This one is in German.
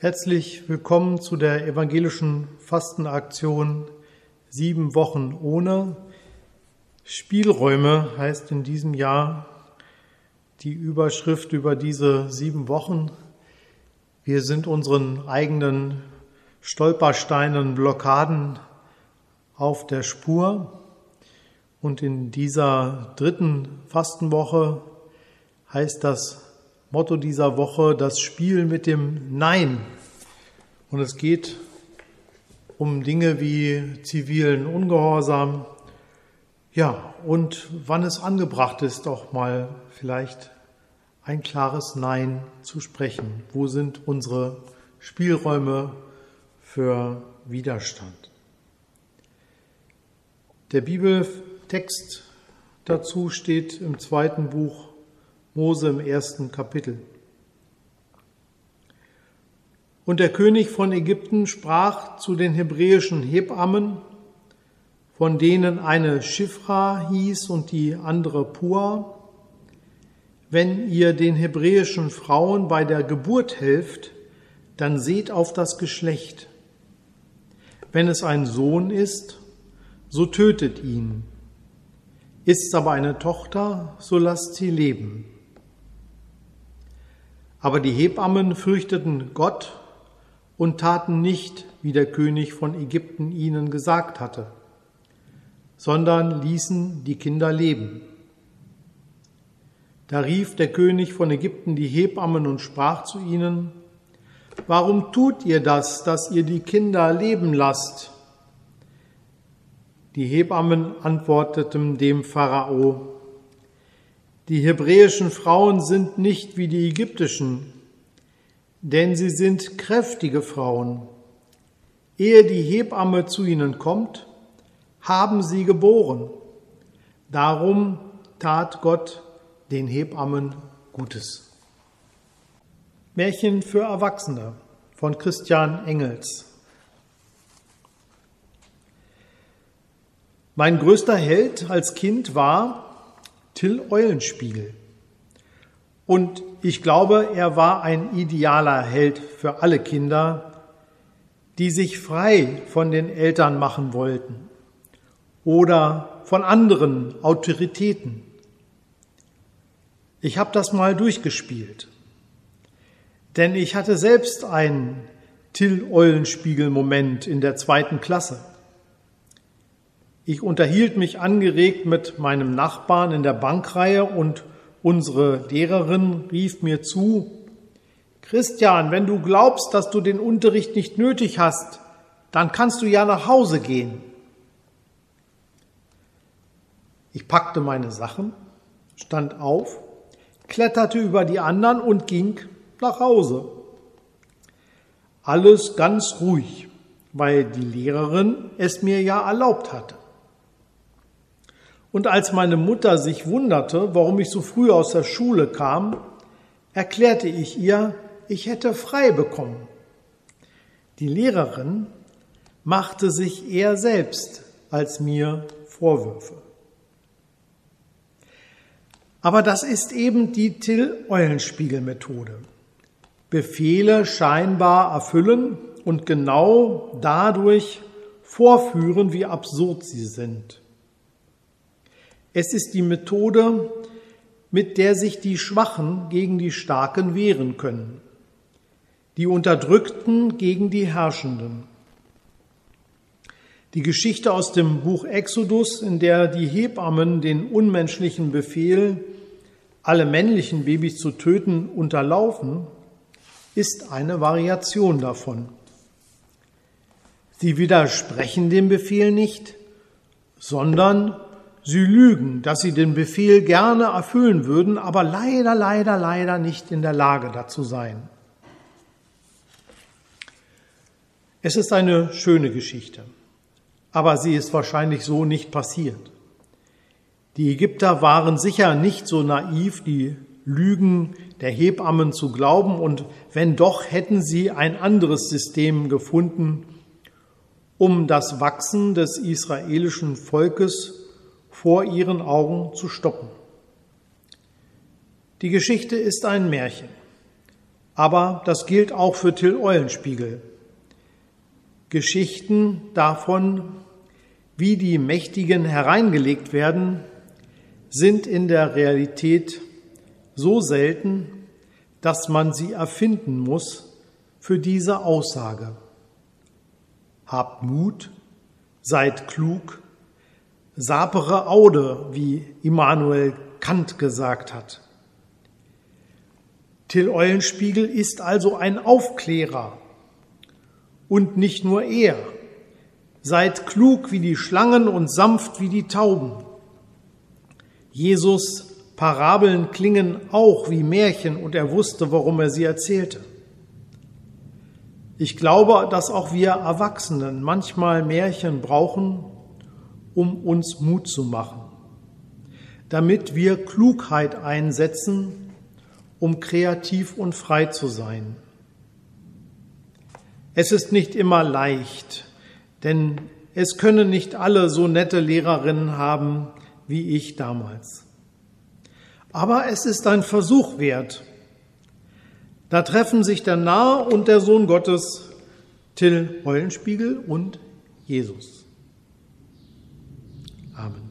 Herzlich willkommen zu der evangelischen Fastenaktion Sieben Wochen ohne. Spielräume heißt in diesem Jahr die Überschrift über diese sieben Wochen. Wir sind unseren eigenen Stolpersteinen, Blockaden auf der Spur. Und in dieser dritten Fastenwoche heißt das Motto dieser Woche das Spiel mit dem Nein. Und es geht um Dinge wie zivilen Ungehorsam, ja, und wann es angebracht ist, auch mal vielleicht ein klares Nein zu sprechen. Wo sind unsere Spielräume für Widerstand? Der Bibeltext dazu steht im zweiten Buch Mose im ersten Kapitel. Und der König von Ägypten sprach zu den hebräischen Hebammen, von denen eine Schifra hieß und die andere Pua, wenn ihr den hebräischen Frauen bei der Geburt helft, dann seht auf das Geschlecht. Wenn es ein Sohn ist, so tötet ihn. Ist es aber eine Tochter, so lasst sie leben. Aber die Hebammen fürchteten Gott und taten nicht, wie der König von Ägypten ihnen gesagt hatte, sondern ließen die Kinder leben. Da rief der König von Ägypten die Hebammen und sprach zu ihnen, Warum tut ihr das, dass ihr die Kinder leben lasst? Die Hebammen antworteten dem Pharao, die hebräischen Frauen sind nicht wie die ägyptischen, denn sie sind kräftige Frauen. Ehe die Hebamme zu ihnen kommt, haben sie geboren. Darum tat Gott den Hebammen Gutes. Märchen für Erwachsene von Christian Engels. Mein größter Held als Kind war Till Eulenspiegel. Und ich glaube, er war ein idealer Held für alle Kinder, die sich frei von den Eltern machen wollten oder von anderen Autoritäten. Ich habe das mal durchgespielt, denn ich hatte selbst einen Till-Eulenspiegel-Moment in der zweiten Klasse. Ich unterhielt mich angeregt mit meinem Nachbarn in der Bankreihe und unsere Lehrerin rief mir zu, Christian, wenn du glaubst, dass du den Unterricht nicht nötig hast, dann kannst du ja nach Hause gehen. Ich packte meine Sachen, stand auf, kletterte über die anderen und ging nach Hause. Alles ganz ruhig, weil die Lehrerin es mir ja erlaubt hatte. Und als meine Mutter sich wunderte, warum ich so früh aus der Schule kam, erklärte ich ihr, ich hätte frei bekommen. Die Lehrerin machte sich eher selbst als mir Vorwürfe. Aber das ist eben die Till-Eulenspiegel-Methode. Befehle scheinbar erfüllen und genau dadurch vorführen, wie absurd sie sind. Es ist die Methode, mit der sich die Schwachen gegen die Starken wehren können, die Unterdrückten gegen die Herrschenden. Die Geschichte aus dem Buch Exodus, in der die Hebammen den unmenschlichen Befehl, alle männlichen Babys zu töten, unterlaufen, ist eine Variation davon. Sie widersprechen dem Befehl nicht, sondern Sie lügen, dass sie den Befehl gerne erfüllen würden, aber leider, leider, leider nicht in der Lage dazu seien. Es ist eine schöne Geschichte, aber sie ist wahrscheinlich so nicht passiert. Die Ägypter waren sicher nicht so naiv, die Lügen der Hebammen zu glauben, und wenn doch, hätten sie ein anderes System gefunden, um das Wachsen des israelischen Volkes vor ihren Augen zu stoppen. Die Geschichte ist ein Märchen, Aber das gilt auch für Till Eulenspiegel. Geschichten davon, wie die Mächtigen hereingelegt werden, sind in der Realität so selten, dass man sie erfinden muss für diese Aussage. Habt Mut, seid klug, sapere Aude, wie Immanuel Kant gesagt hat. Till Eulenspiegel ist also ein Aufklärer und nicht nur er. Seid klug wie die Schlangen und sanft wie die Tauben. Jesus Parabeln klingen auch wie Märchen und er wusste, warum er sie erzählte. Ich glaube, dass auch wir Erwachsenen manchmal Märchen brauchen, um uns Mut zu machen, damit wir Klugheit einsetzen, um kreativ und frei zu sein. Es ist nicht immer leicht, denn es können nicht alle so nette Lehrerinnen haben wie ich damals. Aber es ist ein Versuch wert. Da treffen sich der Nahe und der Sohn Gottes, Till Eulenspiegel und Jesus. Amen.